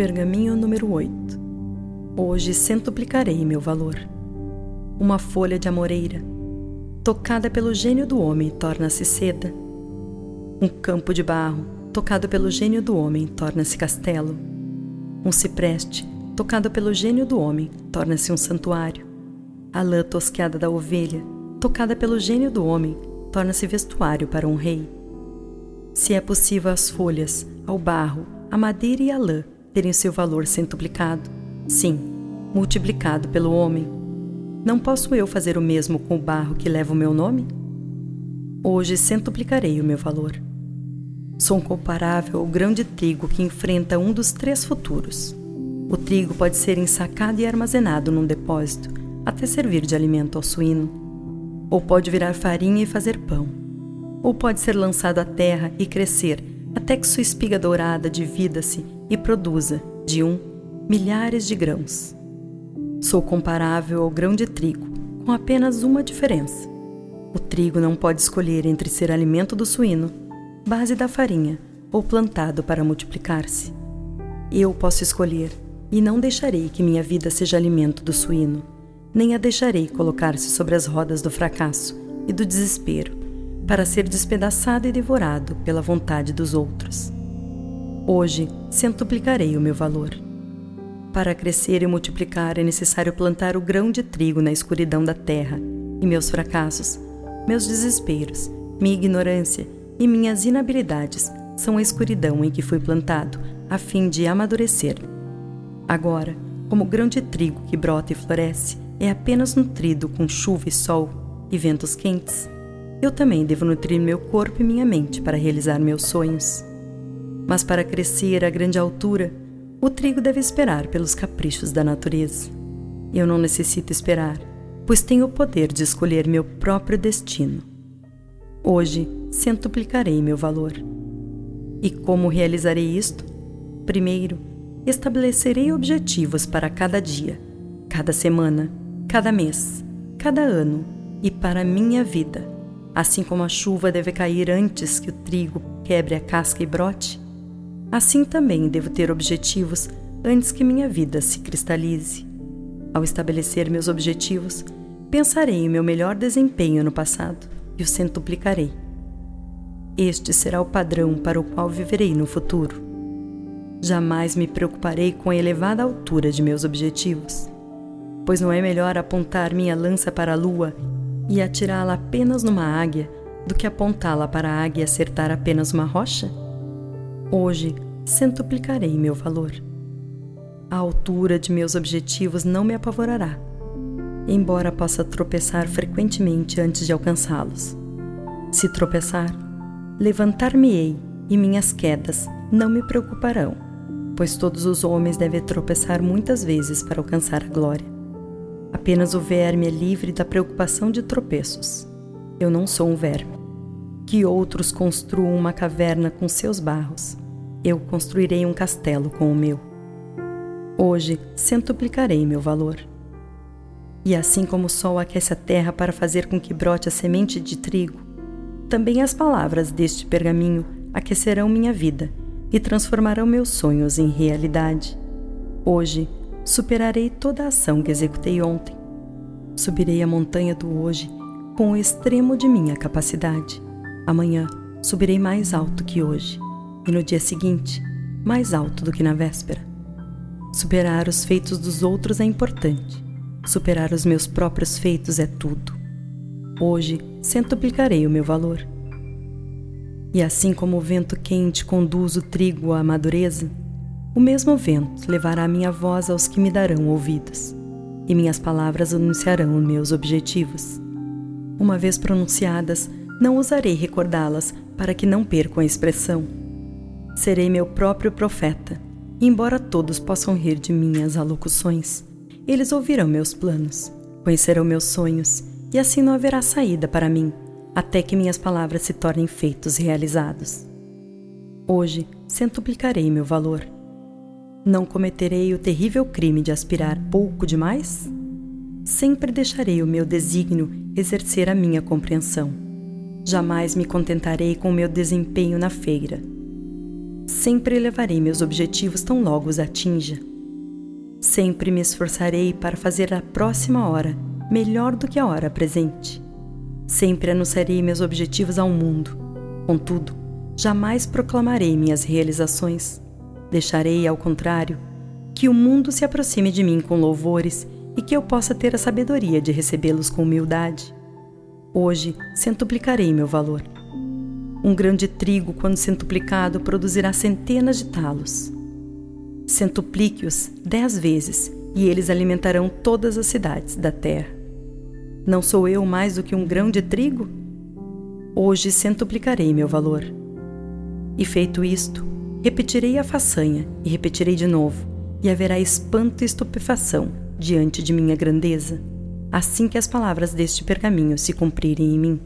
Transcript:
Pergaminho número 8 Hoje centuplicarei meu valor. Uma folha de amoreira, tocada pelo gênio do homem, torna-se seda. Um campo de barro, tocado pelo gênio do homem, torna-se castelo. Um cipreste, tocado pelo gênio do homem, torna-se um santuário. A lã tosqueada da ovelha, tocada pelo gênio do homem, torna-se vestuário para um rei. Se é possível as folhas, ao barro, a madeira e a lã terem seu valor centuplicado, sim, multiplicado pelo homem, não posso eu fazer o mesmo com o barro que leva o meu nome? Hoje centuplicarei o meu valor. Sou comparável ao grão de trigo que enfrenta um dos três futuros. O trigo pode ser ensacado e armazenado num depósito até servir de alimento ao suíno, ou pode virar farinha e fazer pão, ou pode ser lançado à terra e crescer até que sua espiga dourada divida-se e produza, de um, milhares de grãos. Sou comparável ao grão de trigo, com apenas uma diferença. O trigo não pode escolher entre ser alimento do suíno, base da farinha ou plantado para multiplicar-se. Eu posso escolher, e não deixarei que minha vida seja alimento do suíno, nem a deixarei colocar-se sobre as rodas do fracasso e do desespero, para ser despedaçado e devorado pela vontade dos outros. Hoje centuplicarei o meu valor. Para crescer e multiplicar é necessário plantar o grão de trigo na escuridão da terra, e meus fracassos, meus desesperos, minha ignorância e minhas inabilidades são a escuridão em que fui plantado, a fim de amadurecer. Agora, como grão de trigo que brota e floresce, é apenas nutrido com chuva e sol e ventos quentes, eu também devo nutrir meu corpo e minha mente para realizar meus sonhos. Mas para crescer a grande altura, o trigo deve esperar pelos caprichos da natureza. Eu não necessito esperar, pois tenho o poder de escolher meu próprio destino. Hoje centuplicarei meu valor. E como realizarei isto? Primeiro, estabelecerei objetivos para cada dia, cada semana, cada mês, cada ano e para minha vida. Assim como a chuva deve cair antes que o trigo quebre a casca e brote, Assim também devo ter objetivos antes que minha vida se cristalize. Ao estabelecer meus objetivos, pensarei em meu melhor desempenho no passado e o centuplicarei. Este será o padrão para o qual viverei no futuro. Jamais me preocuparei com a elevada altura de meus objetivos, pois não é melhor apontar minha lança para a lua e atirá-la apenas numa águia do que apontá-la para a águia e acertar apenas uma rocha? Hoje, centuplicarei meu valor. A altura de meus objetivos não me apavorará, embora possa tropeçar frequentemente antes de alcançá-los. Se tropeçar, levantar-me-ei e minhas quedas não me preocuparão, pois todos os homens devem tropeçar muitas vezes para alcançar a glória. Apenas o verme é livre da preocupação de tropeços. Eu não sou um verme. Que outros construam uma caverna com seus barros eu construirei um castelo com o meu. Hoje centuplicarei meu valor. E assim como o sol aquece a terra para fazer com que brote a semente de trigo, também as palavras deste pergaminho aquecerão minha vida e transformarão meus sonhos em realidade. Hoje superarei toda a ação que executei ontem. Subirei a montanha do hoje com o extremo de minha capacidade. Amanhã subirei mais alto que hoje e no dia seguinte, mais alto do que na véspera. Superar os feitos dos outros é importante. Superar os meus próprios feitos é tudo. Hoje centuplicarei o meu valor. E assim como o vento quente conduz o trigo à madureza, o mesmo vento levará minha voz aos que me darão ouvidos, e minhas palavras anunciarão meus objetivos. Uma vez pronunciadas, não ousarei recordá-las para que não percam a expressão Serei meu próprio profeta. Embora todos possam rir de minhas alocuções, eles ouvirão meus planos, conhecerão meus sonhos, e assim não haverá saída para mim, até que minhas palavras se tornem feitos realizados. Hoje centuplicarei meu valor. Não cometerei o terrível crime de aspirar pouco demais? Sempre deixarei o meu desígnio exercer a minha compreensão. Jamais me contentarei com o meu desempenho na feira Sempre elevarei meus objetivos tão logo os atinja. Sempre me esforçarei para fazer a próxima hora melhor do que a hora presente. Sempre anunciarei meus objetivos ao mundo. Contudo, jamais proclamarei minhas realizações. Deixarei, ao contrário, que o mundo se aproxime de mim com louvores e que eu possa ter a sabedoria de recebê-los com humildade. Hoje centuplicarei meu valor. Um grão de trigo, quando centuplicado, produzirá centenas de talos. Centuplique-os dez vezes e eles alimentarão todas as cidades da terra. Não sou eu mais do que um grão de trigo? Hoje centuplicarei meu valor. E feito isto, repetirei a façanha e repetirei de novo, e haverá espanto e estupefação diante de minha grandeza, assim que as palavras deste pergaminho se cumprirem em mim.